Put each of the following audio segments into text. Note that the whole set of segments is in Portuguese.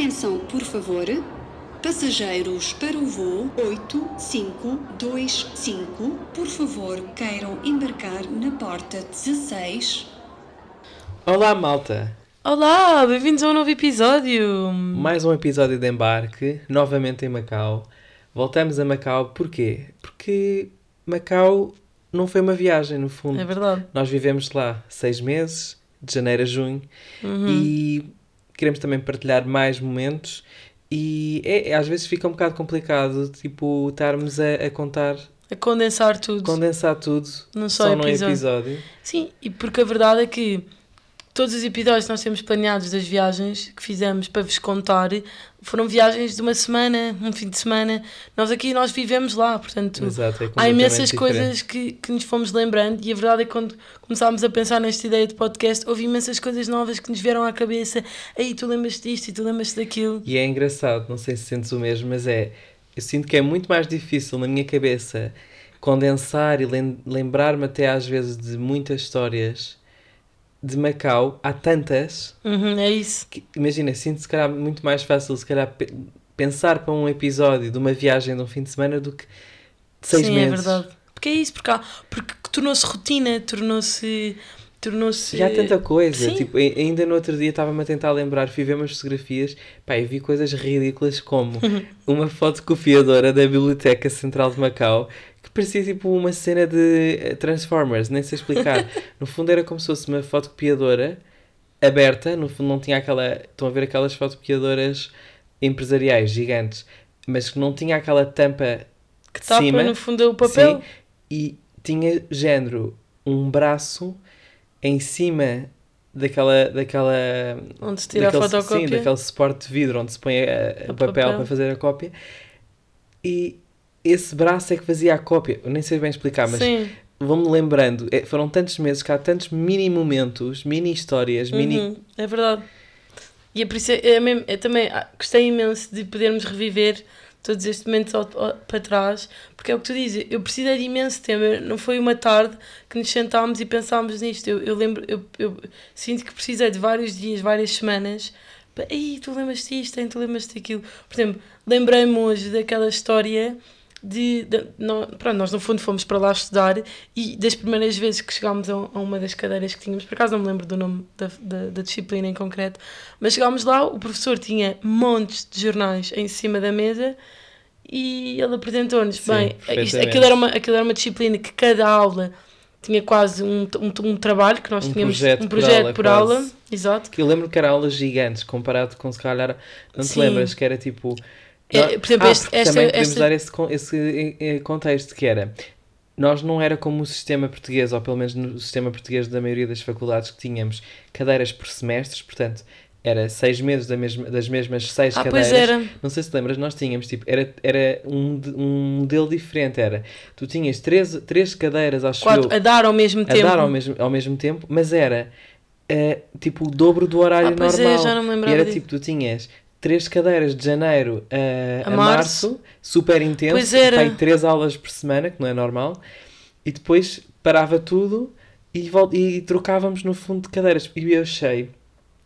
Atenção, por favor. Passageiros para o voo 8525, por favor, queiram embarcar na porta 16. Olá, malta! Olá, bem-vindos a um novo episódio. Mais um episódio de embarque, novamente em Macau. Voltamos a Macau, porquê? Porque Macau não foi uma viagem, no fundo. É verdade. Nós vivemos lá seis meses, de janeiro a junho, Uhum. e queremos também partilhar mais momentos. E é, às vezes fica um bocado complicado, tipo, estarmos a, a contar, A condensar tudo. condensar tudo Num só só num episódio. episódio. Sim, e porque a verdade é que todos os episódios que nós temos planeados das viagens que fizemos para vos contar foram viagens de uma semana, um fim de semana. Nós aqui nós vivemos lá, portanto, Exato, é há imensas diferente. coisas que, que nos fomos lembrando e a verdade é que quando começámos a pensar nesta ideia de podcast, houve imensas coisas novas que nos vieram à cabeça. Aí tu lembras disto e tu lembras daquilo. E é engraçado, não sei se sentes o mesmo, mas é. Eu sinto que é muito mais difícil na minha cabeça condensar e lem- lembrar-me até às vezes de muitas histórias de Macau. Há tantas Uhum, é isso. que, imagina, sinto se calhar muito mais fácil se calhar pe- pensar para um episódio de uma viagem de um fim de semana do que seis Sim, meses. é verdade. Porque é isso, porque, há, porque tornou-se rotina, tornou-se. Tornou-se. E há tanta coisa, Sim. tipo, ai- ainda no outro dia estava-me a tentar lembrar, fui ver umas fotografias, pá, e vi coisas ridículas como uma fotocopiadora da Biblioteca Central de Macau que parecia tipo uma cena de eh, Transformers, nem sei explicar. No fundo era como se fosse uma fotocopiadora aberta, no fundo não tinha aquela. Estão a ver aquelas fotocopiadoras empresariais gigantes, mas que não tinha aquela tampa que de tapa cima. no fundo o papel. Sim, e tinha género um braço em cima daquela daquela Onde se tira a daquele, fotocópia. sim, daquele suporte de vidro onde se põe a- o O papel, papel. para fazer a cópia e esse braço é que fazia a cópia. Eu nem sei bem explicar mas vou-me lembrando é, foram tantos meses que há tantos mini momentos mini histórias mini Uhum, é verdade. E é por isso, é mesmo, eu também ah, gostei imenso de podermos reviver todos estes momentos ao- ao- para trás, porque é o que tu dizes, eu precisei de imenso tempo, não foi uma tarde que nos sentámos e pensámos nisto, eu, eu lembro, eu, eu sinto que precisei de vários dias, várias semanas, para, ei, tu lembras disto, hein, tu lembras daquilo, por exemplo, lembrei-me hoje daquela história de, de nó- pronto, nós no fundo fomos para lá estudar e das primeiras vezes que chegámos a, a uma das cadeiras que tínhamos, por acaso não me lembro do nome da, da, da disciplina em concreto, mas chegámos lá, o professor tinha montes de jornais em cima da mesa e ele apresentou-nos, bem, isto, aquilo, era uma, aquilo era uma disciplina que cada aula tinha quase um, um, um trabalho que nós Um tínhamos, projeto um por projeto aula, por aula, exato. que eu lembro que eram aulas gigantes comparado com se calhar não te Sim. lembras que era tipo É, por exemplo, Ah, este- esta- também podemos esta- dar esse, esse eh, eh, contexto que era nós não era como o sistema português, ou pelo menos no sistema português da maioria das faculdades que tínhamos cadeiras por semestres, portanto era seis meses da mesma, das mesmas seis Ah, cadeiras. pois era. Não sei se lembras, nós tínhamos, tipo, era, era um, um modelo diferente, era, tu tinhas três, três cadeiras, acho Quatro, eu, a dar ao mesmo a tempo. dar ao mesmo, ao mesmo tempo, mas era eh, tipo o dobro do horário Ah, é, normal. já não me e lembrava era disso. tipo, tu tinhas três cadeiras de janeiro a, A a março. março, super intenso, Pois era. e três aulas por semana, que não é normal, e depois parava tudo e, e trocávamos no fundo de cadeiras. E eu achei,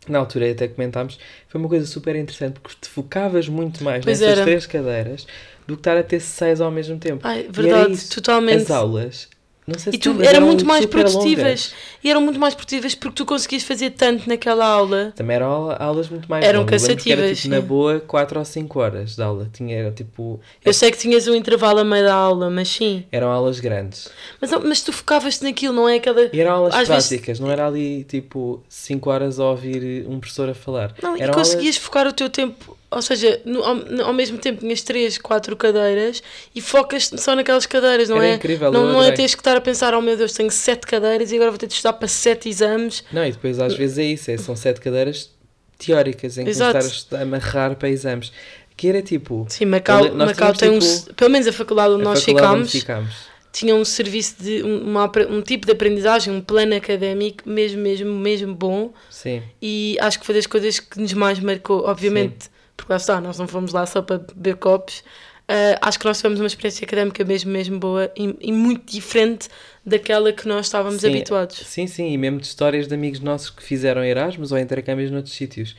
na altura até comentámos, foi uma coisa super interessante, porque te focavas muito mais Pois nessas era. três cadeiras do que estar a ter seis ao mesmo tempo. Ai, verdade, totalmente. As aulas, não sei se E tu, eram muito mais super longas. produtivas. E eram muito mais produtivas porque tu conseguias fazer tanto naquela aula. Também eram aula- aulas muito mais Eram longas. Que era, cansativas, tipo, na boa 4 ou 5 horas de aula. Tinha, era, tipo, Eu sei que tinhas um intervalo a meio da aula, mas sim. eram aulas grandes. Mas, mas tu focavas-te naquilo, não é aquela. E eram aulas Às vezes- práticas, não era ali tipo 5 horas a ouvir um professor a falar. Não, e eram conseguias focar o teu tempo. Ou seja, no- ao, ao mesmo tempo tinhas três, quatro cadeiras e focas só naquelas cadeiras, não Era é? incrível, não, não é teres que estar a pensar, oh meu Deus, tenho sete cadeiras e agora vou ter de estudar para sete exames. Não, e depois às vezes é isso, é, são 7 cadeiras teóricas em que Exato. estar a amarrar para exames. Que era tipo. Sim, Macau, Macau tem um. tipo, s- Pelo menos a faculdade onde a nós faculdade onde ficámos. ficámos. tinha um serviço de um, uma um tipo de aprendizagem, um plano académico mesmo, mesmo, mesmo bom Sim. e acho que foi das coisas que nos mais marcou, obviamente, porque lá está, nós não fomos lá só para beber copos, ah, acho que nós tivemos uma experiência académica mesmo, mesmo boa e, e muito diferente daquela que nós estávamos Sim, habituados. Sim, sim, e mesmo de histórias de amigos nossos que fizeram Erasmus ou intercâmbios noutros sítios.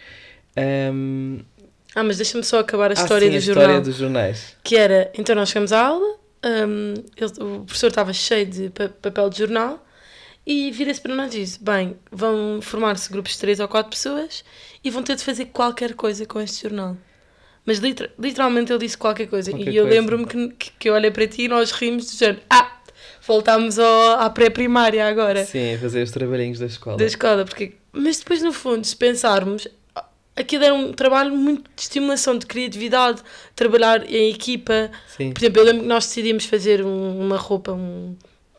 Ahm, Ah, mas deixa-me só acabar a Ah, história sim, do a jornal. história dos jornais. Que era, então nós chegamos à aula, hum, ele- o professor estava cheio de pa- papel de jornal e vira-se para nós e diz: Bem, vão formar-se grupos de 3 ou 4 pessoas e vão ter de fazer qualquer coisa com este jornal. Mas liter- literalmente ele disse qualquer coisa. Qualquer e eu lembro-me que, que, que eu olhei para ti e nós rimos do género: Ah, voltámos ao, à pré-primária agora Sim, a fazer os trabalhinhos da escola. da escola, porque mas depois no fundo, se pensarmos, aquilo era um trabalho muito de estimulação de criatividade, trabalhar em equipa. Sim. Por exemplo, eu lembro que nós decidimos fazer um- uma roupa, um,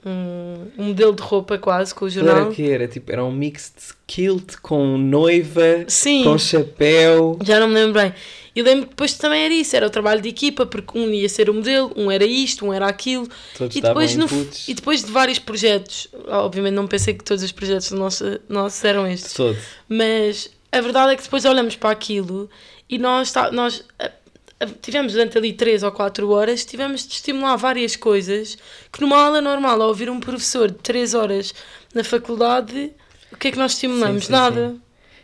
um, um modelo de roupa quase com o era jornal. o quê? Era, tipo, era um mix de kilt com noiva, Sim, com chapéu. já não me lembro bem. E lembro que depois também era isso, era o trabalho de equipa, porque um ia ser o modelo, um era isto, um era aquilo. Todos E depois, no, e depois de vários projetos, obviamente não pensei que todos os projetos nossos, nossos eram estes, de todo. Mas a verdade é que depois olhamos para aquilo e nós, tá, nós tivemos durante ali 3 ou 4 horas, tivemos de estimular várias coisas que numa aula normal, ao ouvir um professor de 3 horas na faculdade, o que é que nós estimulamos? Sim, sim, Nada.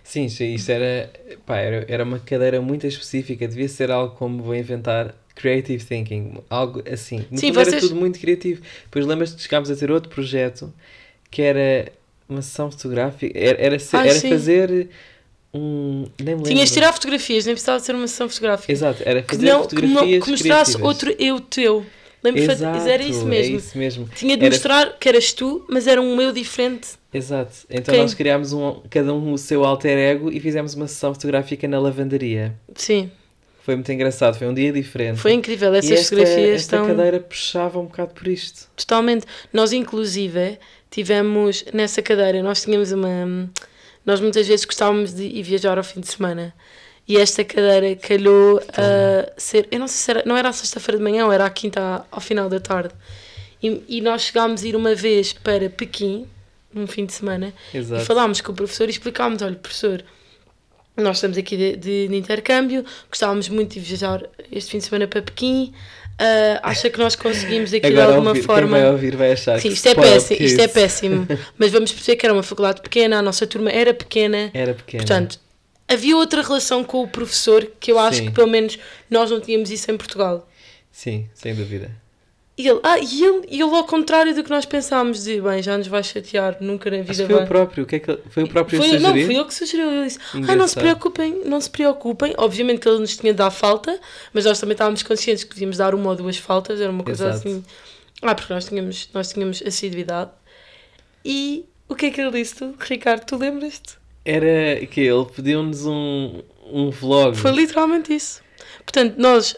Sim, sim, isto era, pá, era, era uma cadeira muito específica, devia ser algo como vou inventar creative thinking, algo assim. No Sim, fundo era vocês- tudo muito criativo. Depois lembras-te que chegámos a ter outro projeto que era uma sessão fotográfica, era, era, Ah, era fazer um. Nem me Tinhas de tirar fotografias, nem precisava de ser uma sessão fotográfica. Exato, era Que, fazer não, que, não, fotografias que mostrasse criativas. outro eu teu. Lembro Exato, era isso mesmo. É isso mesmo. Tinha de Era- mostrar que eras tu, mas era um eu diferente. Exato. Então Quem? nós criámos um, cada um o seu alter ego e fizemos uma sessão fotográfica na lavandaria. Sim, Foi muito engraçado, foi um dia diferente. foi incrível. e Essas esta, fotografias esta estão. cadeira puxava um bocado por isto. Totalmente. Nós, inclusive, tivemos nessa cadeira, nós tínhamos uma. Nós muitas vezes gostávamos de ir viajar ao fim de semana. E esta cadeira calhou a ser. Eu não sei se era. Não era à sexta-feira de manhã ou era à quinta ao final da tarde. E, e nós chegámos a ir uma vez para Pequim, num fim de semana, Exato. e falámos com o professor e explicámos: olha, professor, nós estamos aqui de, de- de intercâmbio, gostávamos muito de viajar este fim de semana para Pequim. Ah, acha que nós conseguimos aqui de Agora alguma ouvir, forma. quem vai ouvir vai achar Sim, que isto é, péssimo, isto é péssimo. Mas vamos perceber que era uma faculdade pequena, a nossa turma era pequena. Era pequeno. Portanto, havia outra relação com o professor que eu acho Sim. que pelo menos nós não tínhamos isso em Portugal. Sim, sem dúvida. E ele, ah, e ele, e ele ao contrário do que nós pensámos, de bem, já nos vai chatear, nunca na vida que foi vai. o próprio. O que é que foi o próprio Foi, não, foi ele que sugeriu. Ele disse: Ah, não se preocupem, não se preocupem. Obviamente que ele nos tinha de dar falta, mas nós também estávamos conscientes que devíamos dar uma ou duas faltas, era uma coisa Exato. assim. Ah, porque nós tínhamos, nós tínhamos assiduidade. E o que é que ele disse, tu, Ricardo? Tu lembras-te? Era que ele pediu-nos um, um vlog. Foi literalmente isso. Portanto, nós,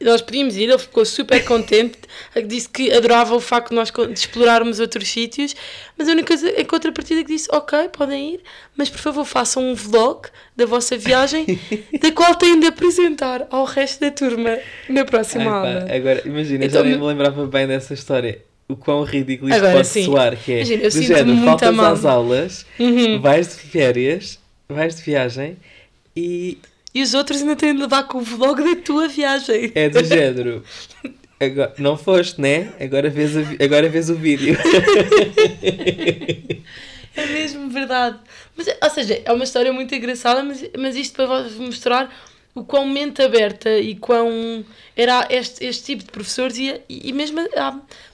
nós pedimos ir, ele ficou super contente, disse que adorava o facto de nós explorarmos outros sítios, mas a única coisa, em contrapartida que disse, ok, podem ir, mas por favor façam um vlog da vossa viagem, da qual têm de apresentar ao resto da turma na Ai, próxima pá, aula. agora, imagina, Então, já nem me- lembrava bem dessa história. O quão ridículo isto Agora pode sim. soar, que é Imagina, do género, faltas às aulas, Uhum. vais de férias, vais de viagem e E os outros ainda têm de levar com o vlog da tua viagem. é do género. Agora, não foste, né? Agora vês, a agora vês o vídeo. É mesmo verdade. Mas, ou seja, é uma história muito engraçada, mas, mas isto para vos mostrar o quão mente aberta e quão era este, este tipo de professores e, e mesmo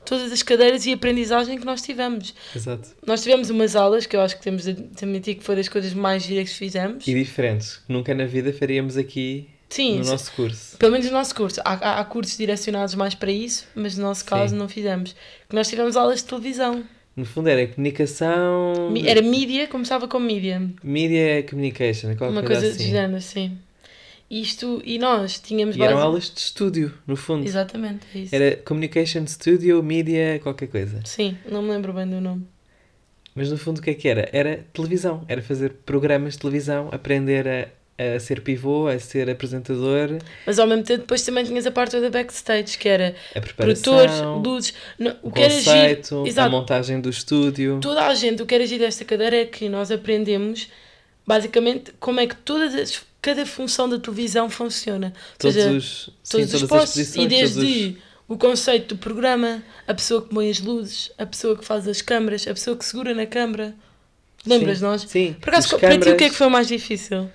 todas as cadeiras e aprendizagem que nós tivemos. Exato. Nós tivemos umas aulas que eu acho que temos de admitir que foi das coisas mais giras que fizemos. E diferentes. que Nunca na vida faríamos aqui Sim, no nosso curso. pelo menos no nosso curso. Há, há, há cursos direcionados mais para isso, mas no nosso caso Sim. não fizemos. Que nós tivemos aulas de televisão. No fundo era comunicação. Era mídia, começava com mídia. Media communication, qualquer Uma coisa, assim. de género, sim. Isto, e nós tínhamos E eram base- aulas de estúdio, no fundo. Exatamente, é isso. Era Communication Studio, Media, qualquer coisa. Sim, não me lembro bem do nome. Mas no fundo o que é que era? Era televisão. Era fazer programas de televisão, aprender a, a ser pivô, a ser apresentador, Mas ao mesmo tempo depois também tinhas a parte da backstage, que era a produtores, luzes. Não, o o que era giro, conceito, a exato, montagem do estúdio. toda a gente, o que era giro desta cadeira é que nós aprendemos basicamente como é que todas as, cada função da televisão funciona. Todos seja, os, sim, todos os todas as postos, e desde os- o conceito do programa, a pessoa que põe as luzes, a pessoa que faz as câmaras, a pessoa que segura na câmara. Lembras Sim, nós? Sim. Por acaso, as para ti o que é câmaras- que foi o mais difícil?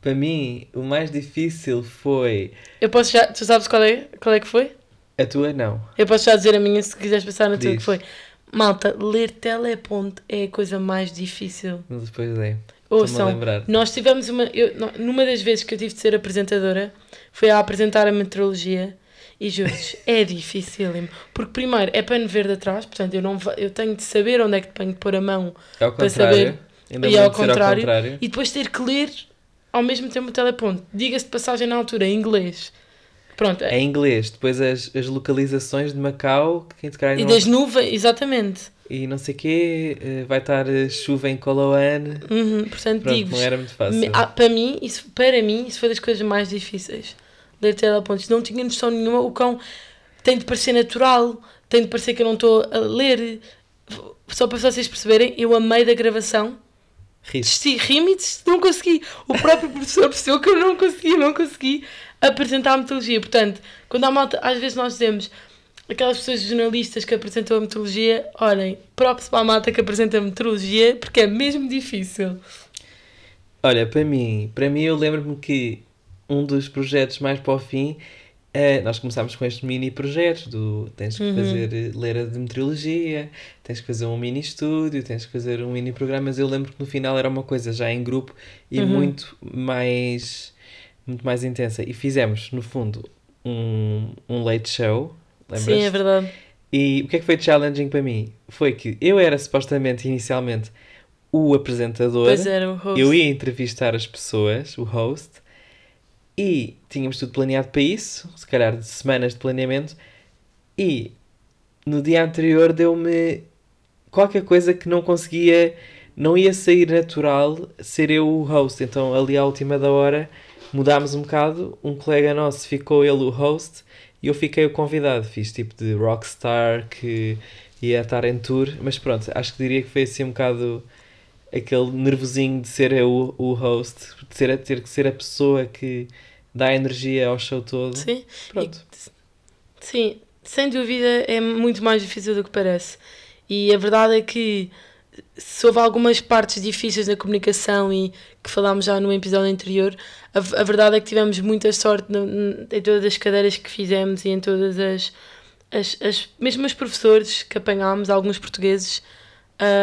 para mim, o mais difícil foi. Eu posso já. Tu sabes qual é, qual é que foi? A tua, não. Eu posso já dizer a minha se quiseres pensar na tua Diz. que foi. Malta, ler teleponto é a coisa mais difícil. Mas depois é. Ouçam, nós tivemos uma. Eu, numa das vezes que eu tive de ser apresentadora, foi a apresentar a meteorologia. E juro-vos, é difícil. Porque, primeiro, é pano verde atrás, portanto, eu, não, eu tenho de saber onde é que tenho de pôr a mão Ao para saber. Ainda e ao contrário, ao contrário. e depois ter que ler ao mesmo tempo o teleponto. Diga-se de passagem na altura, em inglês. Pronto. Em inglês, depois as, as localizações de Macau, que calhar e não- das nuvens, exatamente. E não sei o quê, eh, vai estar eh, chuva em Coloane. Uhum, portanto, Pronto, digo-vos. não era muito fácil. Me- ah, para mim, isso, para mim, isso foi das coisas mais difíceis. Ler telepontos. Não tinha noção nenhuma. O cão tem de parecer natural, tem de parecer que eu não estou a ler. Só para vocês perceberem, eu amei da gravação. Desisti, ri-me não consegui. O próprio professor percebeu que eu não consegui, não consegui apresentar a metodologia. Portanto, quando há malta, às vezes nós dizemos aquelas pessoas jornalistas que apresentam a metodologia, olhem, props para a malta que apresenta a metodologia, porque é mesmo difícil. Olha, para mim, para mim eu lembro-me que um dos projetos mais para o fim, eh, nós começámos com estes mini projetos do tens que Uhum. fazer eh, ler a de meteorologia, tens que fazer um mini estúdio, tens que fazer um mini programa, mas eu lembro que no final era uma coisa já em grupo e Uhum. muito mais muito mais intensa. E fizemos, no fundo, um, um late show? Sim, é verdade. E o que é que foi challenging para mim? Foi que eu era supostamente, inicialmente, o apresentador. Pois era o host. Eu ia entrevistar as pessoas, o host, e tínhamos tudo planeado para isso, se calhar de semanas de planeamento, e no dia anterior deu-me qualquer coisa que não conseguia, não ia sair natural ser eu o host. Então ali à última da hora mudámos um bocado, um colega nosso ficou ele o host e eu fiquei o convidado. Fiz tipo de rockstar que ia estar em tour, mas pronto, acho que diria que foi assim um bocado aquele nervosinho de ser eu o host, de ser, ter que ser a pessoa que dá energia ao show todo. Sim, Pronto. sim, sem dúvida é muito mais difícil do que parece. E a verdade é que se houve algumas partes difíceis da comunicação e que falámos já no episódio anterior, a, a verdade é que tivemos muita sorte no- em todas as cadeiras que fizemos e em todas as, as, as mesmo os professores que apanhámos, alguns portugueses,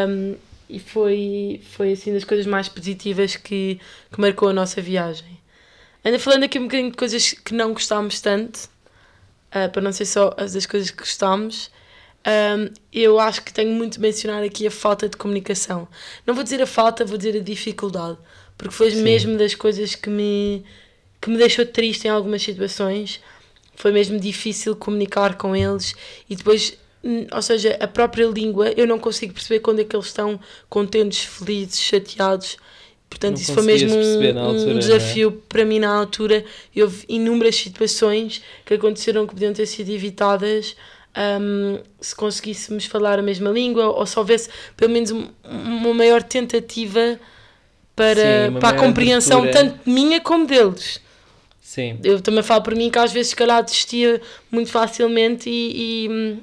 um, e foi, foi assim das coisas mais positivas que, que marcou a nossa viagem. Ainda falando aqui um bocadinho de coisas que não gostámos tanto, ah, para não ser só as das coisas que gostámos, ahm, eu acho que tenho muito de mencionar aqui a falta de comunicação. Não vou dizer a falta, vou dizer a dificuldade, porque foi Sim. mesmo das coisas que me, que me deixou triste em algumas situações. Foi mesmo difícil comunicar com eles e depois, hum, ou seja, a própria língua, eu não consigo perceber quando é que eles estão contentes, felizes, chateados. Portanto, Não isso foi mesmo um, altura, um é? desafio para mim na altura. E houve inúmeras situações que aconteceram que podiam ter sido evitadas hum, se conseguíssemos falar a mesma língua ou se houvesse pelo menos um- uma maior tentativa para, Sim, para a compreensão abertura. tanto minha como deles. Sim. Eu também falo por mim que às vezes, se calhar, desistia muito facilmente e, e,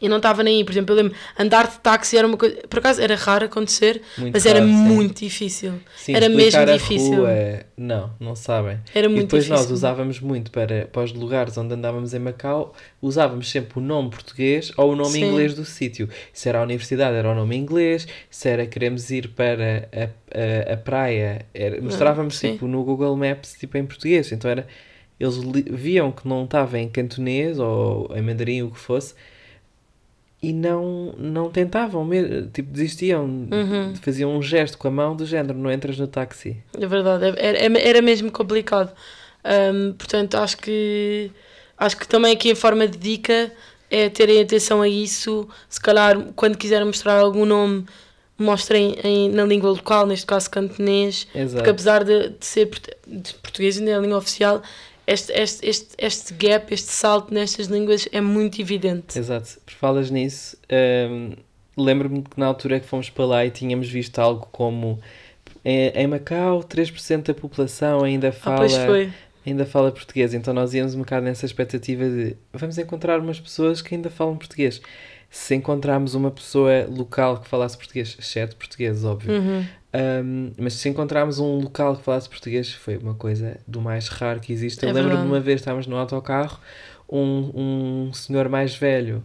e não estava nem aí. Por exemplo, eu lembro, andar de táxi era uma coisa. Por acaso era raro acontecer, Muito mas era raro, sim. muito difícil. Sim, era mesmo difícil. Rua, não, não sabem. Era e muito depois nós difícil. usávamos muito para, para os lugares onde andávamos em Macau, usávamos sempre o nome português ou o nome Sim. inglês do sítio. Se era a universidade, era o nome inglês. Se era queremos ir para a, a, a praia, era, mostrávamos Ah, tipo no Google Maps tipo em português. Então era, eles viam que não estava em cantonês ou em mandarim, o que fosse. E não, não tentavam, me- tipo, desistiam, Uhum. faziam um gesto com a mão do género, não entras no táxi. É verdade, era, era- era mesmo complicado. Ahm, portanto, acho que acho que também aqui em forma de dica é terem atenção a isso. Se calhar, quando quiserem mostrar algum nome, mostrem em- na língua local, neste caso cantonês, Exato. porque apesar de, de ser de português ainda é a língua oficial, este, este, este, este gap, este salto nestas línguas é muito evidente. Exato, por falas nisso, hum, lembro-me que na altura que fomos para lá e tínhamos visto algo como em, Macau 3% da população ainda Ah, fala, foi. ainda fala português, então nós íamos um bocado nessa expectativa de vamos encontrar umas pessoas que ainda falam português. Se encontrarmos uma pessoa local que falasse português, exceto português, óbvio, Uhum. Um, mas se encontrarmos um local que falasse português, foi uma coisa do mais raro que existe. Eu É lembro-me uma vez, estávamos no autocarro, um, um senhor mais velho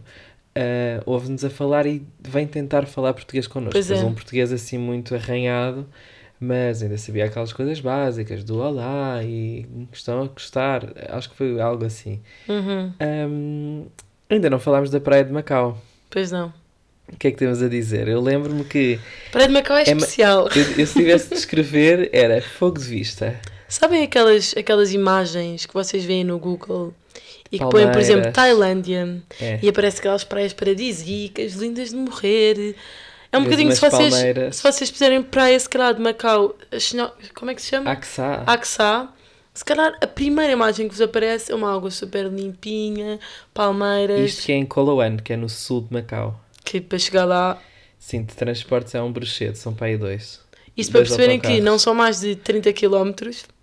uh, ouve-nos a falar e vem tentar falar português connosco. Pois é. um português assim muito arranhado, mas ainda sabia aquelas coisas básicas do olá e estão a gostar. Acho que foi algo assim. Uhum. Um, ainda não falámos da Praia de Macau. Pois não. O que é que temos a dizer? Eu lembro-me que Praia de Macau é, É especial. eu, eu se tivesse de escrever era fogo de vista. Sabem aquelas, aquelas imagens que vocês veem no Google e que põem, por exemplo, Palmeiras. Tailândia É. e aparece aquelas praias paradisíacas, lindas de morrer. É um Vês bocadinho se vocês, palmeiras. se vocês puserem praia, se calhar de Macau, como é que se chama? Axá. Axá. Se calhar a primeira imagem que vos aparece é uma água super limpinha, palmeiras, Isto que é em Coloane, que é no sul de Macau. Que para chegar lá. Sim, de transportes é um bruxete, são para aí dois. Isto para perceberem que não são mais de 30 km,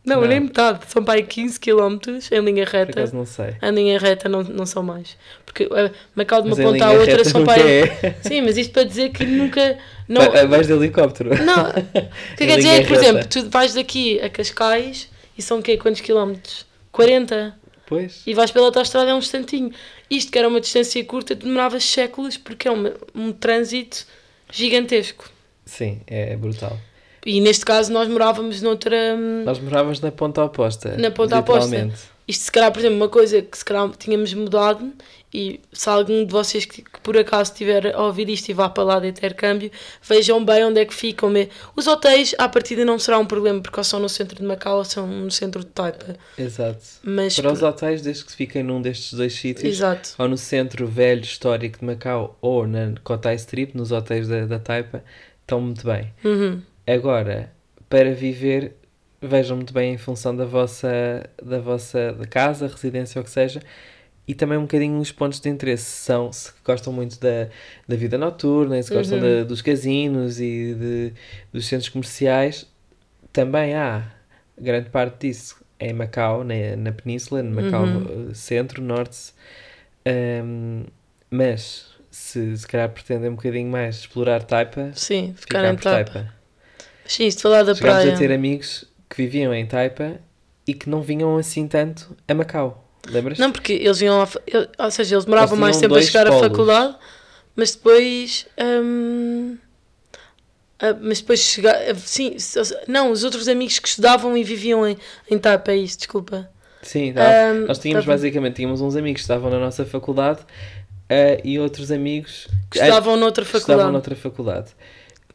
não, Não. nem metade, são para aí 15 km em linha Por reta. acaso não sei. A linha reta não, não são mais. Porque a Macau de uma Mas em ponta à outra são para aí. é. Sim, mas isto para dizer que nunca. Não, Vai- Vais de helicóptero. não. O que Em quer dizer é que, por reta. exemplo, tu vais daqui a Cascais e são o quê? Quantos quilómetros? 40. Pois. E vais pela autostrada é um instantinho. Isto que era uma distância curta demorava séculos porque é uma- um trânsito gigantesco. Sim, é brutal. E neste caso nós morávamos noutra. hum, Nós morávamos na ponta oposta. Na ponta oposta. Isto se calhar, por exemplo, uma coisa que se calhar tínhamos mudado e se algum de vocês que, que por acaso estiver a ouvir isto e vá para lá de intercâmbio, vejam bem onde é que ficam. Os hotéis, à partida, não será um problema porque ou são no centro de Macau ou são no centro de Taipa. Exato. Mas, Para os hotéis, desde que fiquem num destes dois sítios, exato. ou no centro velho histórico de Macau, ou na Cotai Strip, nos hotéis da, da Taipa, estão muito bem. Uhum. Agora, para viver, vejam muito bem em função da vossa, da vossa casa, residência, ou o que seja, e também um bocadinho os pontos de interesse. São, se gostam muito da, da vida noturna, se gostam Uhum. da- dos casinos e de, dos centros comerciais, também há grande parte disso é em Macau, na, na península, no Macau Uhum. eh, centro, norte, Ahm, mas se, se calhar pretendem um bocadinho mais explorar Taipa, Sim, ficar ficar em por Taipa. Taipa. Sim, isto falar da Chegámos praia. a ter amigos que viviam em Taipa e que não vinham assim tanto a Macau. Lembras? Não, porque eles vinham lá, eu- ou seja, eles demoravam Eles mais tempo a chegar à polos. faculdade, mas depois. hum, ah, mas depois chegar. ah, Sim, não, os outros amigos que estudavam e viviam em, em Taipa, é isso, desculpa. Sim, tá. Ahm, nós tínhamos tá basicamente tínhamos uns amigos que estavam na nossa faculdade ah, e outros amigos Que estudavam noutra que faculdade. estudavam noutra faculdade.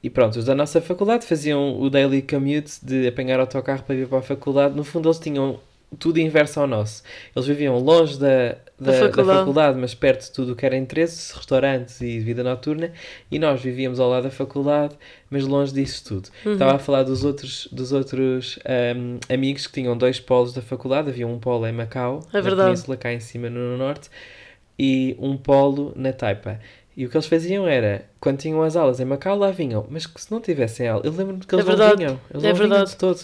E pronto, os da nossa faculdade faziam o daily commute de apanhar autocarro para ir para a faculdade. No fundo, eles tinham tudo inverso ao nosso. Eles viviam longe da, da, da faculdade. faculdade. mas perto de tudo o que era interesse, restaurantes e vida noturna. E nós vivíamos ao lado da faculdade, mas longe disso tudo. Uhum. Estava a falar dos outros, dos outros ahm, amigos que tinham dois polos da faculdade. Havia um polo em Macau, É na verdade. península, cá em cima no norte, e um polo na Taipa. E o que eles faziam era, quando tinham as aulas em Macau, lá vinham. Mas que se não tivessem aula, eu lembro-me que É eles não verdade, vinham. Eles é não vinham verdade. de todo.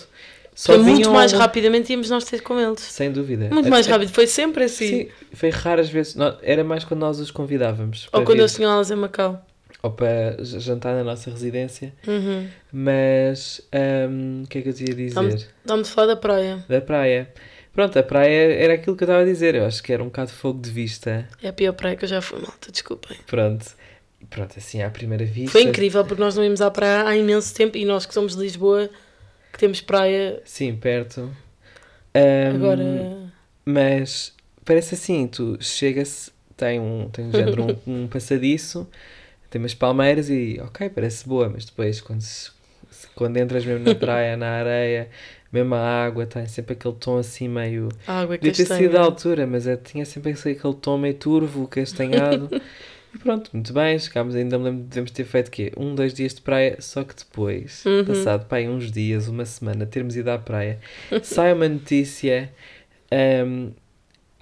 Só Foi muito vinham mais ao- rapidamente íamos nós ter com eles. Sem dúvida. Muito Até- mais rápido, foi sempre assim. Sim, foi raras vezes. Nó- Era mais quando nós os convidávamos. Ou quando vir, eles tinham aulas em Macau. ou para jantar na nossa residência. Uhum. Mas, ahm, o que é que eu te ia dizer? Vamos- Vamos falar da praia. Da praia. Pronto, a praia era aquilo que eu estava a dizer. Eu acho que era um bocado fogo de vista. É a pior praia que eu já fui, malta, desculpem. Pronto. Pronto, assim, à primeira vista. Foi incrível porque nós não íamos à praia há imenso tempo e nós que somos de Lisboa, que temos praia Sim, perto. Ahm, agora. Mas parece assim, tu chega-se, tem um, tem um género, um, um passadiço, tem umas palmeiras e ok, parece boa, mas depois quando, se- quando entras mesmo na praia, na areia, mesmo a água, tem sempre aquele tom assim meio. A água é Podia ter castanha. sido à altura, mas é, tinha sempre aquele tom meio turvo, castanhado. e pronto, muito bem, chegámos, ainda me lembro, devemos ter feito o quê? Um, dois dias de praia, só que depois, Uhum. passado pá, uns dias, uma semana, termos ido à praia, sai uma notícia, hum,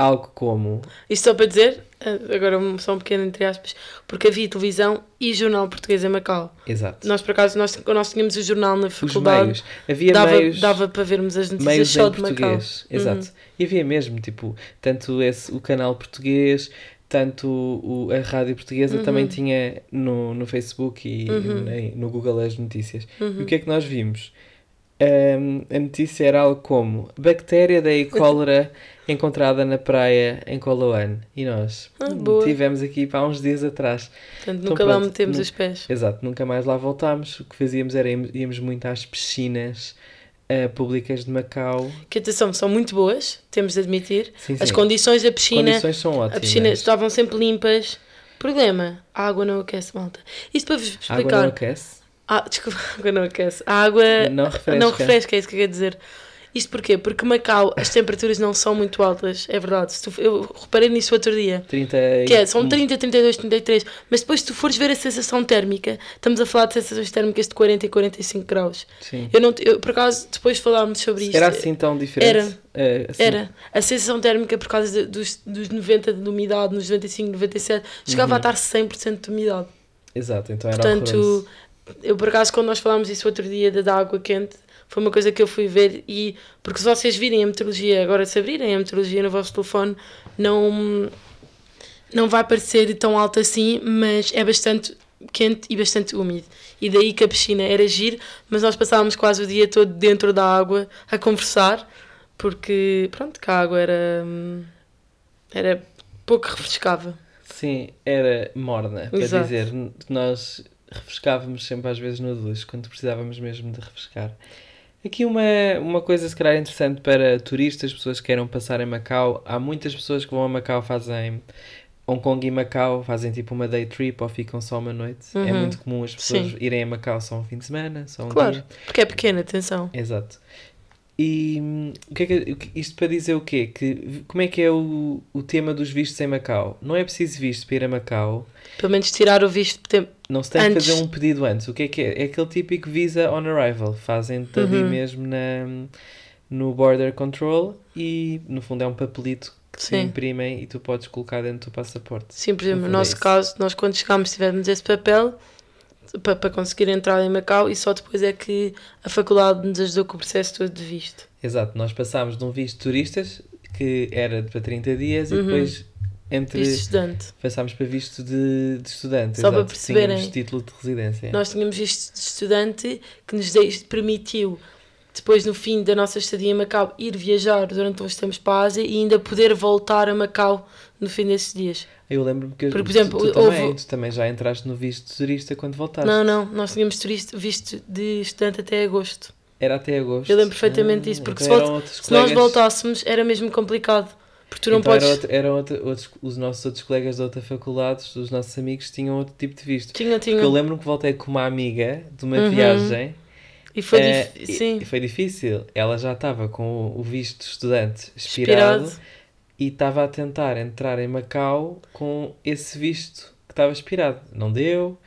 algo como, Isto só para dizer, eh, agora só um pequeno entre aspas, porque havia televisão e jornal português em Macau. exato, Nós, por acaso, nós, nós tínhamos o jornal na os faculdade, meios, havia dava, meios, dava para vermos as notícias meios só em de Macau. português, exato, Uhum. e havia mesmo, tipo, tanto esse, o canal português, tanto o, a rádio portuguesa também tinha no, no Facebook e em- no Google as notícias. E o que é que nós vimos? Ahm, a notícia era algo como bactéria da E. cólera encontrada na praia em Coloane. E nós Ah, hum, boa. tivemos aqui para há uns dias atrás. Portanto, Então, nunca lá pronto, metemos nu- os pés. Exato, nunca mais lá voltámos. O que fazíamos era íamos, muito às piscinas ah, públicas de Macau. Que atenção, são muito boas, temos de admitir. Sim, As sim. condições da piscina, Condições são ótimas. a piscina estavam sempre limpas. Problema, a água não aquece, malta. Isto para vos A água não explicar. aquece? Ah, desculpa, a água não aquece. A água Não refresca. não refresca, é isso que eu quero dizer. Isto porquê? Porque Macau as temperaturas não são muito altas, é verdade. Tu- eu reparei nisso outro dia. 30 Que é, são Hum, 30, 32, 33. Mas depois, se tu fores ver a sensação térmica, estamos a falar de sensações térmicas de 40 e 45 graus. Sim. Eu não, eu, por acaso, depois falámos sobre isto. Era assim tão diferente? Era. Eh, assim, Era. A sensação térmica, por causa de- dos, dos 90 de umidade, nos 95, 97, chegava a estar 100% de umidade. Exato, então Uhum. era horroroso. Eu por acaso, quando nós falámos isso outro dia da, da água quente, foi uma coisa que eu fui ver e. Porque se vocês virem a meteorologia, agora se abrirem a meteorologia no vosso telefone, não. Não vai parecer tão alto assim, mas é bastante quente e bastante úmido. E daí que a piscina era giro, mas nós passávamos quase o dia todo dentro da água a conversar, porque, pronto, que a água era. era pouco refrescava. Sim, era morna, para Exato. dizer. Nós refrescávamos sempre às vezes no duche, quando precisávamos mesmo de refrescar. Aqui uma, uma coisa se calhar interessante para turistas, pessoas que queiram passar em Macau. Há muitas pessoas que vão a Macau fazem Hong Kong e Macau, fazem tipo uma day trip ou ficam só uma noite. É Uhum. muito comum as pessoas Sim. irem a Macau só um fim de semana, só um Claro, dia. porque é pequena, atenção. Exato. E o que é que, isto para dizer o quê? Que, como é que é o, o tema dos vistos em Macau? Não é preciso visto para ir a Macau. Pelo menos tirar o visto de tempo. Não se tem Antes. que fazer um pedido antes. O que é que é? É aquele típico visa on arrival. Fazem-te ali Uhum. mesmo na, no border control e no fundo é um papelito que Sim. imprimem e tu podes colocar dentro do passaporte. Sim, por exemplo, no é nosso caso, nós quando chegámos tivemos esse papel para, para conseguir entrar em Macau e só depois é que a faculdade nos ajudou com o processo todo de visto. Exato, nós passámos de um visto de turistas que era para 30 dias e Uhum. depois entre Visto estudante. passámos para visto de, de estudante. Só para exato. perceberem. Tínhamos título de residência. Nós tínhamos visto de estudante que nos permitiu, depois no fim da nossa estadia em Macau, ir viajar durante uns tempos para a Ásia e ainda poder voltar a Macau no fim desses dias. Eu lembro-me que Porque, por tu- exemplo, tu, houve- também, tu também já entraste no visto de turista quando voltaste. Não, não, nós tínhamos turista, visto de estudante até agosto. Era até agosto. Eu lembro perfeitamente Ah, disso, porque então se, volta- se nós voltássemos era mesmo complicado. Porque tu não então podes. era outro- eram outro- outros, os nossos outros colegas de outra faculdade, os nossos amigos, tinham outro tipo de visto. Tinha, tinha. Porque eu lembro-me que voltei com uma amiga de uma Uhum. viagem E foi eh, dif- Sim, e foi difícil. Ela já estava com o- o visto de estudante expirado, expirado. e estava a tentar entrar em Macau com esse visto que estava expirado. Não deu.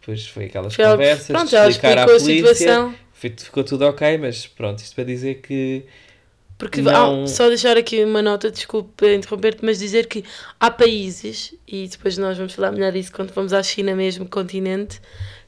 Depois foi aquelas Foi ela- conversas, Pronto, de ela explicar à polícia. ficou tudo ok, mas pronto, isto para dizer que Porque Não- há- só deixar aqui uma nota, desculpa interromper-te, mas dizer que há países, e depois nós vamos falar melhor disso quando vamos à China mesmo, continente,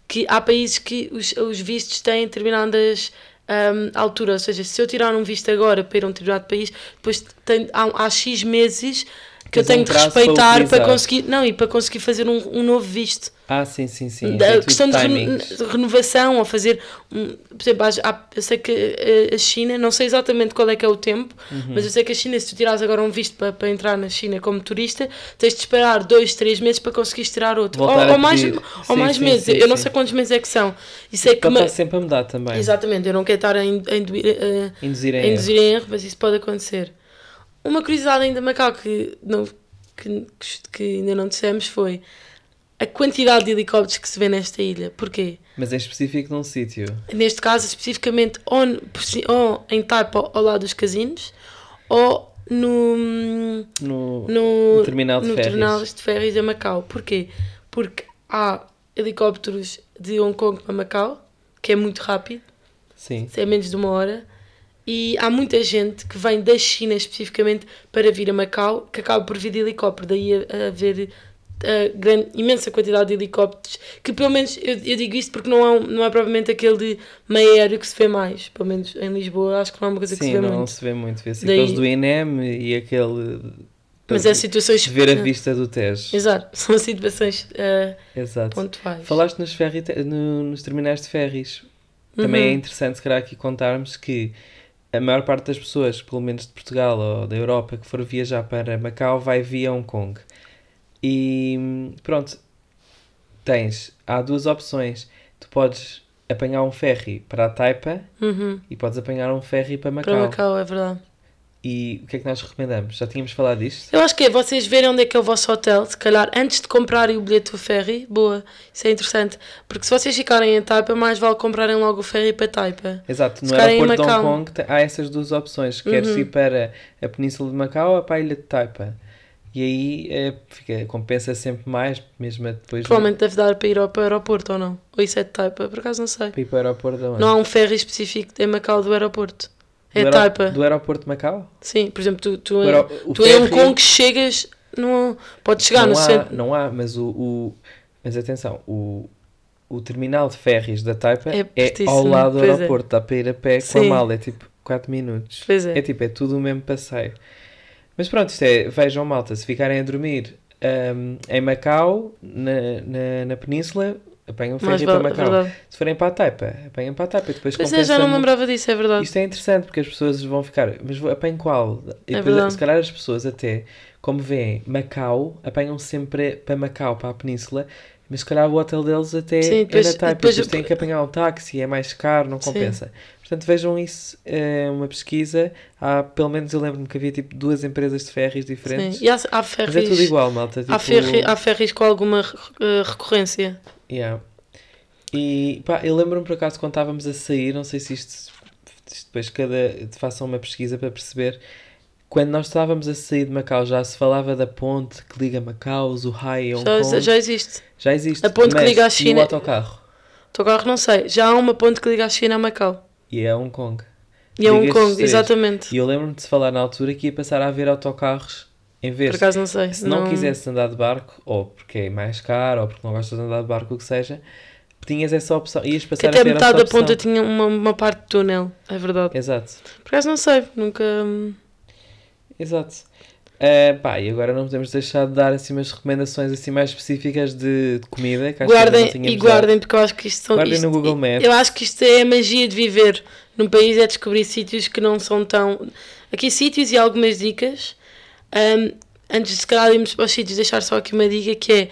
que há países que os, os vistos têm determinadas hum, alturas, ou seja, se eu tirar um visto agora para ir a um determinado país, depois tem, há, há X meses que eu um tenho para respeitar para, utilizar. conseguir, não, e para conseguir fazer um, um novo visto. Ah, sim, sim, sim. Da Tem tudo questão de, reno- de renovação ou fazer, um, por exemplo, há- eu sei que eh, a China, não sei exatamente qual é que é o tempo, Uhum. mas eu sei que a China, se tu tirares agora um visto para, para entrar na China como turista, tens de esperar dois, três meses para conseguires tirar outro. Ou, a ou mais, pedir. ou Sim, mais sim, meses. sim, eu não sim. sei quantos meses é que são. E sei que. Está sempre a mudar também. Exatamente, eu não quero estar a, in- a induir, eh, Induzir em a erro. induzir em erro, mas isso pode acontecer. Uma curiosidade ainda Macau que, não, que, que ainda não dissemos foi a quantidade de helicópteros que se vê nesta ilha. Porquê? Mas é específico num sítio. Neste caso, especificamente, si- ou em Taipa, ao lado dos casinos, ou no, No, no, terminal de no ferries. terminal de ferries em Macau. Porquê? Porque há helicópteros de Hong Kong para Macau, que é muito rápido, Sim. é menos de uma hora, e há muita gente que vem da China especificamente para vir a Macau, que acaba por vir de helicóptero, daí a, haver a grande, imensa quantidade de helicópteros, que pelo menos, eu, eu digo isto porque não é, não é provavelmente aquele de meio aéreo que se vê mais, pelo menos em Lisboa, acho que não é uma coisa que Sim, se vê não muito. se vê muito. Vê-se Daí- aqueles do INEM e aquele Mas é situações. ver a vista do Tejo. Exato, são situações uh, Exato. pontuais. Falaste nos, ferri, no, nos terminais de ferries. Também Uhum. é interessante, se calhar, aqui contarmos que a maior parte das pessoas, pelo menos de Portugal ou da Europa, que for viajar para Macau, vai via Hong Kong. E pronto, tens, há duas opções. Tu podes apanhar um ferry para a Taipa Uhum. e podes apanhar um ferry para Macau. Para Macau, é verdade. E o que é que nós recomendamos? Já tínhamos falado disto? Eu acho que é vocês verem onde é que é o vosso hotel, se calhar antes de comprarem o bilhete do ferry, boa, isso é interessante. Porque se vocês ficarem em Taipa, mais vale comprarem logo o ferry para Taipa. Exato, no aeroporto de Hong. Kong há essas duas opções. Queres Uhum. ir para a Península de Macau ou para a Ilha de Taipa? E aí é, fica, compensa sempre mais, mesmo depois Provavelmente deve dar para ir ao para o aeroporto ou não. Ou isso é de Taipa, por acaso não sei. para ir para o aeroporto? Não há um ferry específico em Macau do aeroporto. É do, aero- Taipa. do aeroporto de Macau? Sim, por exemplo, tu, tu, O o tu em Hong ferry- Kong chegas, no, podes chegar não no há, centro. Não há, mas o, o- mas atenção, o, o terminal de ferries da Taipa É é, ao lado do é. aeroporto, dá para ir a pé com a Sim. mala, é tipo 4 minutos. Pois é. É tipo, é tudo o mesmo passeio. Mas pronto, isto é, vejam malta, se ficarem a dormir hum, em Macau, na, na, na península, apanham o Mais ferry para é Macau. verdade. Se forem para a Taipa, apanham para a Taipa depois Pois é, já não me compensa- lembrava disso, é verdade. Isto é interessante porque as pessoas vão ficar, mas vou- apanho qual? E É depois, verdade. se calhar as pessoas até, como veem Macau, apanham sempre para Macau, para a península, mas se calhar o hotel deles até Sim, é depois- na Taipa, depois- depois têm que apanhar um táxi, é mais caro, não Sim. Portanto, vejam isso, é uma pesquisa, há, pelo menos eu lembro-me que havia tipo duas empresas de ferries diferentes, Sim. E há, há mas é tudo ferries, igual, malta. Tipo, há, ferri, há ferries com alguma eh, recorrência. Yeah. E pá, eu lembro-me por acaso quando estávamos a sair, não sei se isto, isto depois cada façam uma pesquisa para perceber. Quando nós estávamos a sair de Macau já se falava da ponte que liga Macau, Zhuhai e Hong Já, Kong. já existe. Já existe. a ponte que mas liga à E China- o autocarro. O carro não sei. Já há uma ponte que liga a China a Macau. E é Hong Kong. E é Hong Kong, exatamente. E eu lembro-me de se falar na altura que ia passar a haver autocarros em vez. Por acaso não sei. Se não, quisesse andar de barco, ou porque é mais caro, ou porque não gostas de andar de barco, o que seja, tinhas essa opção. Ias Que passar até a metade da ponta tinha uma, uma parte de túnel. É verdade. Exato. Por acaso não sei. Nunca. Exato. Eh, pá, e agora não podemos deixar de dar assim umas recomendações assim mais específicas de, de comida que que Guardem tínhamos e guardem, porque eu acho que isto são. Guardem isto- no Google Maps. Eu acho que isto é a magia de viver num país, é descobrir sítios que não são tão. Aqui sítios e algumas dicas. Hum, antes de se calhar irmos para os sítios, deixar só aqui uma dica que é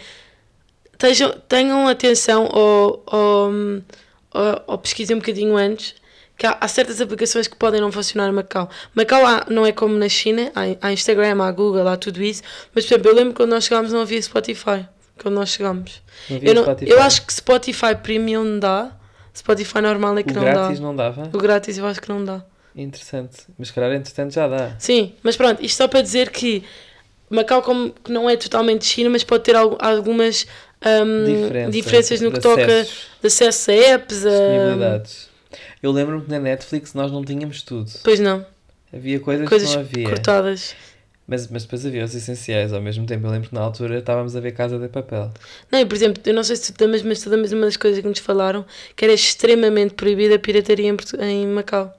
tenham, tenham atenção ou, ou, ou, ou pesquisem um bocadinho antes que há, há certas aplicações que podem não funcionar em Macau. Macau há- não é como na China, há, há Instagram, há Google, há tudo isso, mas por exemplo, eu lembro que quando nós chegámos não havia Spotify. Quando nós chegámos. Eu, não- eu acho que Spotify Premium dá, Spotify normal é que o não grátis dá. não dava. O grátis eu acho que não dá. Interessante. Mas calhar entretanto já dá. Sim, mas pronto, isto só para dizer que Macau como que não é totalmente China, mas pode ter al- algumas Diferença diferenças no de que toca acessos, de acesso a apps. A... disponibilidades. Eu lembro-me que na Netflix nós não tínhamos tudo. Pois não, Havia coisas, coisas que não havia. cortadas. Mas, mas depois havia os essenciais ao mesmo tempo. Eu lembro que na altura estávamos a ver Casa de Papel. Não, e, por exemplo, eu não sei se tu também, mas tu também uma das coisas que nos falaram que era extremamente proibida a pirataria em, em Macau.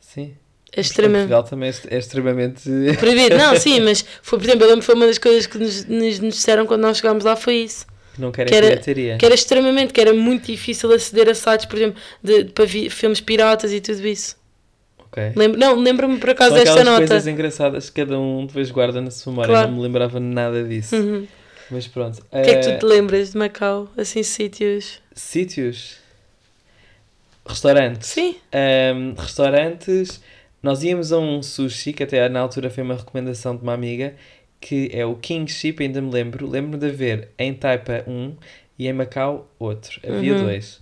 Sim. É Em extremamente. Portugal também é extremamente. Proibido, não, sim, mas foi, por exemplo, eu lembro que foi uma das coisas que nos, nos, nos disseram quando nós chegámos lá foi isso. Não querem Que era- pirataria. Que era extremamente, que era muito difícil aceder a sites, por exemplo, de, de para vi- filmes piratas e tudo isso. Ok. Lembro, não, lembro-me por acaso São desta nota. coisas engraçadas que cada um depois guarda na sua memória. Claro. Não me lembrava nada disso. Uhum. Mas pronto. O que é que Eh, tu te lembras de Macau? Assim, sítios? Sítios. Restaurantes. Sim. Ahm, restaurantes. Nós íamos a um sushi, que até na altura foi uma recomendação de uma amiga, que é o King Ship, ainda me lembro. Lembro-me de haver em Taipa um e em Macau outro. Havia Uhum. dois.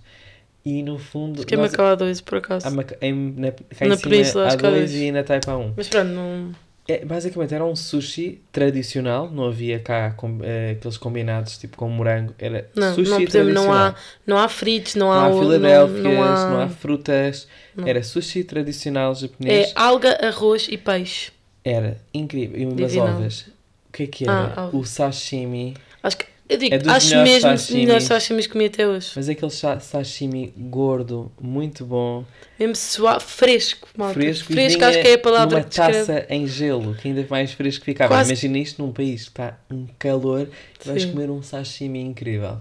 E no fundo. Acho que é nós- Macau há dois, por acaso. Maca- em, na, cá Na em cima Península, há dois e na Taipa há um. Mas pronto, não. É, basicamente era um sushi tradicional, não havia cá com, eh, aqueles combinados tipo com morango, era Não, sushi não, exemplo, não tradicional. há, não há fritos, não, Não há, há Filadélfias, não, não, há... há frutas, Não. era sushi tradicional japonês, É alga, arroz e peixe. era incrível, e umas Divinal. ovas. O que é que era? Ah, o sashimi, Acho que Eu digo, É dos acho melhores mesmo os sashimis. melhores sashimis que comi até hoje. Mas aquele sa- sashimi gordo, muito bom, Mesmo suave, fresco, malta. fresco, Fresco, acho que é a palavra numa que descreve. taça em gelo, que ainda mais fresco ficava. Quase- Imagina isto num país que está um calor, e vais Sim. comer um sashimi incrível.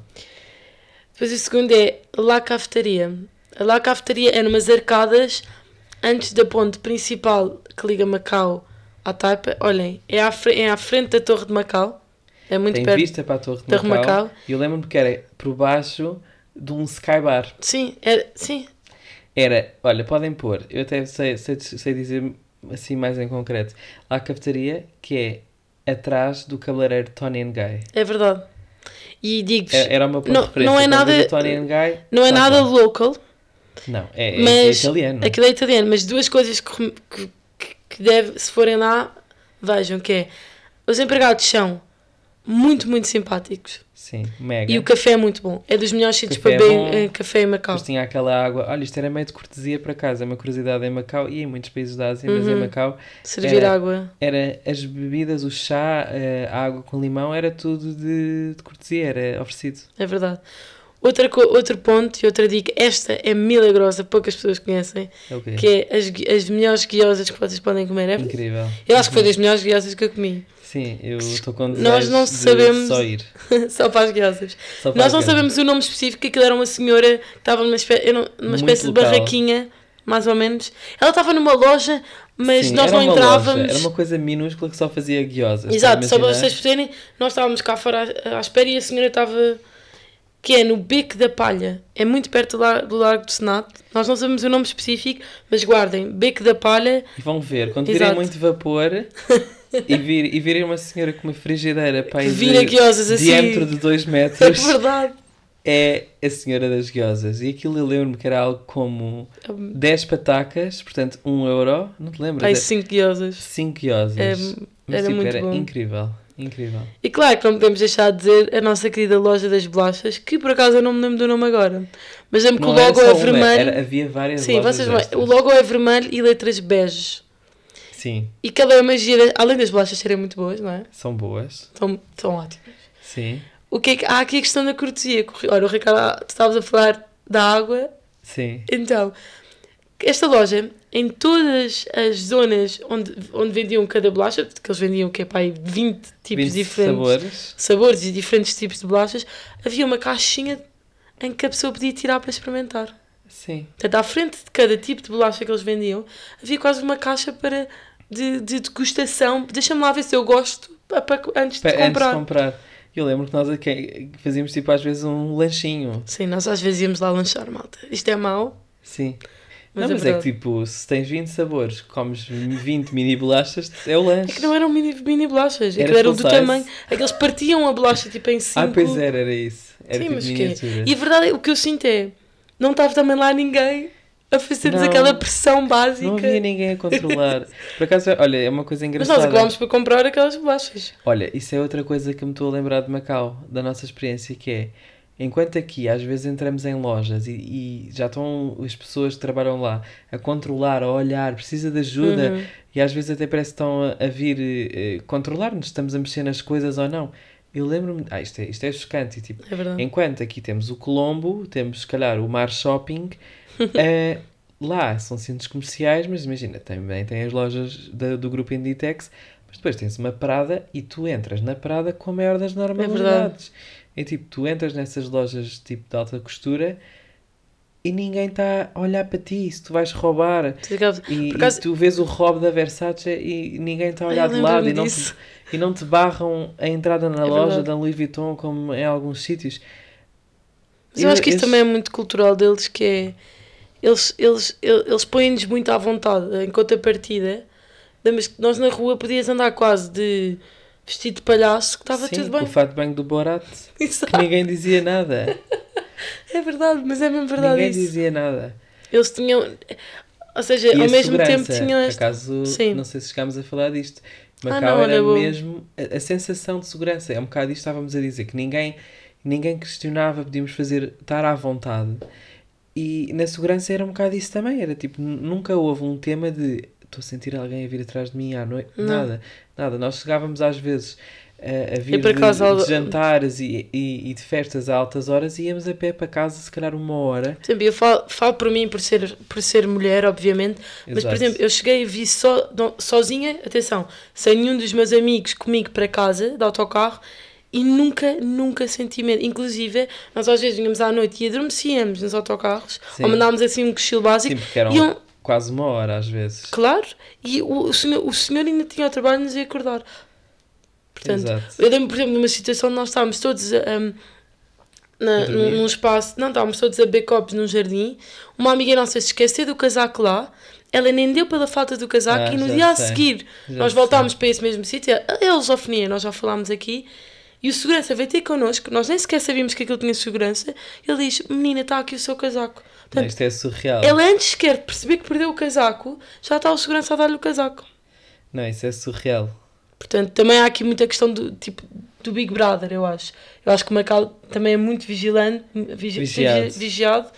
Depois o segundo é La Cafetaria. A La Cafetaria é numas arcadas antes da ponte principal que liga Macau à Taipa. Olhem, é à, é à frente da Torre de Macau. É muito Tem perto. vista para a Torre de Torre Macau, Macau. e eu lembro-me que era por baixo de um skybar. Sim, é, sim, Era, olha, podem pôr, eu até sei, sei, sei dizer assim mais em concreto, lá a cafetaria que é atrás do cabeleireiro Tony and Guy. é verdade. E digo-vos, Era, era uma Não- não é nada- Tony and Guy, não é nada local, Não, é, é- é mas italiano. aquilo é italiano, mas duas coisas que, que, que- deve, se forem lá, vejam que é os empregados são muito, muito simpáticos Sim, mega. e o café é muito bom. É dos melhores sítios para é beber eh, café em Macau. Depois tinha aquela água. Olha, isto era meio de cortesia para casa. É uma curiosidade em Macau e em muitos países da Ásia, mas em Uhum. Macau Servir era- água. era as bebidas, o chá, eh, a água com limão, era tudo de, de cortesia, era oferecido. É verdade. Outra, outro ponto e outra dica, esta é milagrosa, poucas pessoas conhecem, É o quê? que é as, as melhores guiosas que vocês podem comer. É? Incrível. Eu acho que foi das melhores guiosas que eu comi, Sim, eu estou com Nós não de sabemos- só ir. só para as guiosas. Para Nós não ver. sabemos o nome específico, aquilo era uma senhora que estava numa, espé numa Muito espécie de barraquinha, mais ou menos. Ela estava numa loja, mas Sim, nós não entrávamos. loja, era uma coisa minúscula que só fazia guiosas. Exato, estás só para vocês perceberem, nós estávamos cá fora à, à espera e a senhora estava. Que é no Beco da Palha, é muito perto do, lar, do Largo do Senado. Nós não sabemos o nome específico, mas guardem, Beco da Palha, E vão ver, quando virem Exato. muito vapor e, vir, e virem uma senhora com uma frigideira pai, que vira guiosas assim. diâmetro de 2 É metros, verdade. é a senhora das guiosas. E aquilo eu lembro-me que era algo como 10 patacas, portanto 1 euro, não te lembras? Ai, É cinco guiosas. 5 guiosas. É, Mas, era tipo, muito era bom. incrível, incrível. E claro que não podemos deixar de dizer a nossa querida loja das bolachas, que por acaso eu não me lembro do nome agora. Mas lembro que o Não logo é vermelho. era- havia várias Sim, lojas vocês o logo é vermelho e letras beges. Sim, E cada uma gira, além das bolachas serem muito boas, não é? são boas. São, são ótimas. Sim, O que é que, há aqui a questão da cortesia. Olha, o Ricardo, tu estavas a falar da água. sim. Então, esta loja, em todas as zonas onde, onde vendiam cada bolacha, que eles vendiam que é para aí 20 tipos 20 diferentes sabores. sabores e diferentes tipos de bolachas, havia uma caixinha em que a pessoa podia tirar para experimentar. Sim. Portanto, à frente de cada tipo de bolacha que eles vendiam, havia quase uma caixa para de, de degustação. Deixa-me lá ver se eu gosto pa- pa- antes de Pa- Antes de comprar. comprar. Eu lembro que nós aqui fazíamos tipo às vezes um lanchinho. Sim, nós às vezes íamos lá lanchar, malta. Isto é mau, Sim. Mas, não, é mas é que tipo, se tens 20 sabores, comes 20 mini bolachas, é o lanche. É que não eram mini, mini bolachas, aquilo eram do full size. tamanho. Aqueles partiam a bolacha tipo em 5. Ah, pois era, era isso. Era Sim, tipo mas que miniatura. E a verdade é o que eu sinto é, não estava também lá ninguém a fazer-nos Não, aquela pressão básica. Não havia ninguém a controlar. Por acaso, olha, é uma coisa Mas engraçada. nós acabámos para comprar aquelas bolachas. Olha, isso é outra coisa que me estou a lembrar de Macau, da nossa experiência, que é, enquanto aqui às vezes entramos em lojas e, e já estão as pessoas que trabalham lá a controlar, a olhar, precisa de ajuda, Uhum. e às vezes até parece que estão a, a vir eh, controlar-nos, estamos a mexer nas coisas ou não. Eu lembro-me, ah, isto é, isto é chocante, e, tipo, É enquanto aqui temos o Colombo, temos se calhar o Mar Shopping, eh, lá são centros comerciais, mas imagina, também tem as lojas da- do grupo Inditex, mas depois tens uma Prada e tu entras na Prada com a maior das normalidades. É tipo, tu entras nessas lojas tipo de alta costura e ninguém está a olhar para ti, se tu vais roubar. E, acaso- e tu vês o robe da Versace e ninguém está a olhar eu de lado e não, te, e não te barram a entrada na É loja verdade. da Louis Vuitton como em alguns sítios. Mas eu acho que isso Esses- também é muito cultural deles, que é... Eles, eles, eles, eles põem-nos muito à vontade, em contrapartida. Lembras que nós na rua podias andar quase de vestido de palhaço, que estava Sim, tudo com bem. o fato de banho do Borat, que Exato. ninguém dizia nada. É verdade, mas é mesmo verdade ninguém isso. dizia nada. Eles tinham... Ou seja, E ao mesmo tempo tinham por este... acaso, Sim. não sei se chegámos a falar disto. Ah, Macau não, olha, era mesmo a, a sensação de segurança. É um bocado isto que estávamos a dizer, que ninguém, ninguém questionava, podíamos fazer, estar à vontade. E na segurança era um bocado isso também. Era tipo, nunca houve um tema de estou a sentir alguém a vir atrás de mim à noite. Não. Nada, nada. Nós chegávamos às vezes a, a vir de, de jantares e, e, e de festas a altas horas e íamos a pé para casa, se calhar uma hora. Por exemplo, eu falo, falo por mim por ser, por ser mulher, obviamente, mas por Exato. exemplo, eu cheguei e vi não, sozinha, atenção, sem nenhum dos meus amigos comigo para casa, de autocarro, e nunca, nunca senti medo. Inclusive, nós às vezes vinhamos à noite e adormecíamos nos autocarros, Sim. ou mandávamos assim um cochilo básico. Sim, porque eram um- quase uma hora às vezes. Claro, e o, o, senhor, o senhor ainda tinha o trabalho de nos ir acordar. Portanto, Exato. eu lembro, por exemplo, de uma situação onde nós estávamos todos um, na, A num, espaço, não, estávamos todos a copos num jardim. Uma amiga nossa se esqueceu do casaco lá, ela nem deu pela falta do casaco Ah, e no dia a sei. seguir Já nós sei. voltámos para esse mesmo sítio. A lusofonia, nós já falámos aqui. E o segurança veio ter connosco, nós nem sequer sabíamos que aquilo tinha segurança. Ele diz: Menina, está aqui o seu casaco. Não, Portanto, isto é surreal. ele antes sequer de perceber que perdeu o casaco, já está o segurança a dar-lhe o casaco. Não, isso é surreal. Portanto, também há aqui muita questão do tipo do Big Brother, eu acho. Eu acho que o Macau também é muito vigilante, vigi Vigiado. vigiado.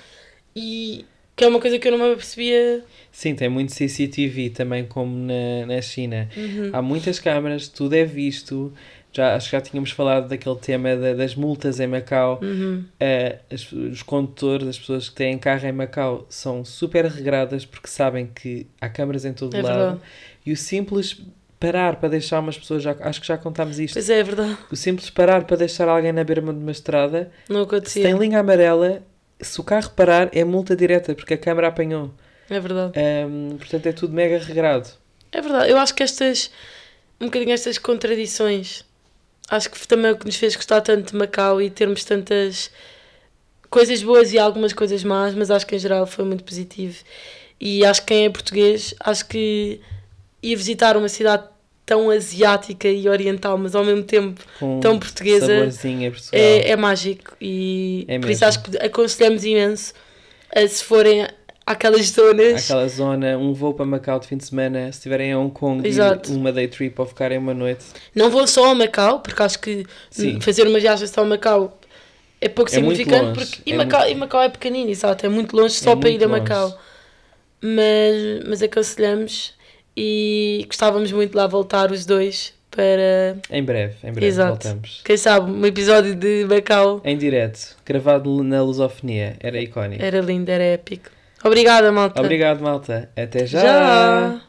e que é uma coisa que eu não me apercebia. Sim, tem muito CCTV também, como na, na China. Uhum. Há muitas câmaras, tudo é visto. Já, acho que já tínhamos falado daquele tema da- das multas em Macau. Uhum. Eh, as- os condutores, as pessoas que têm carro em Macau, são super regradas porque sabem que há câmaras em todo É lado. verdade. E o simples parar para deixar umas pessoas, já, acho que já contámos isto. Pois é, é verdade. O simples parar para deixar alguém na beira de uma estrada, Não se acontecia. tem linha amarela, se o carro parar, é multa direta porque a câmara apanhou. É verdade. Ahm, portanto, é tudo mega regrado. É verdade. Eu acho que estas, um bocadinho estas contradições, acho que também é o que nos fez gostar tanto de Macau e termos tantas coisas boas e algumas coisas más, mas acho que em geral foi muito positivo. E acho que quem é português, acho que ir visitar uma cidade tão asiática e oriental, mas ao mesmo tempo Com tão portuguesa, Portugal. é, é mágico. E É por isso acho que aconselhamos imenso a se forem àquelas zonas. Aquela zona, um voo para Macau de fim de semana, se estiverem em Hong Kong, Exato. uma day trip ou ficarem uma noite. Não vão só a Macau, porque acho que Sim. fazer uma viagem só a Macau é pouco É significante, porque e é Macau, muito- e Macau é pequenino, exato, é muito longe só É para ir a Macau. longe. Mas, mas aconselhamos e gostávamos muito de lá voltar os dois para, Em breve, em breve Exato. voltamos. quem sabe, um episódio de Macau. Em direto, gravado na lusofonia, era icónico. Era lindo, era épico. Obrigada, malta. Obrigado, malta. Até já. Já.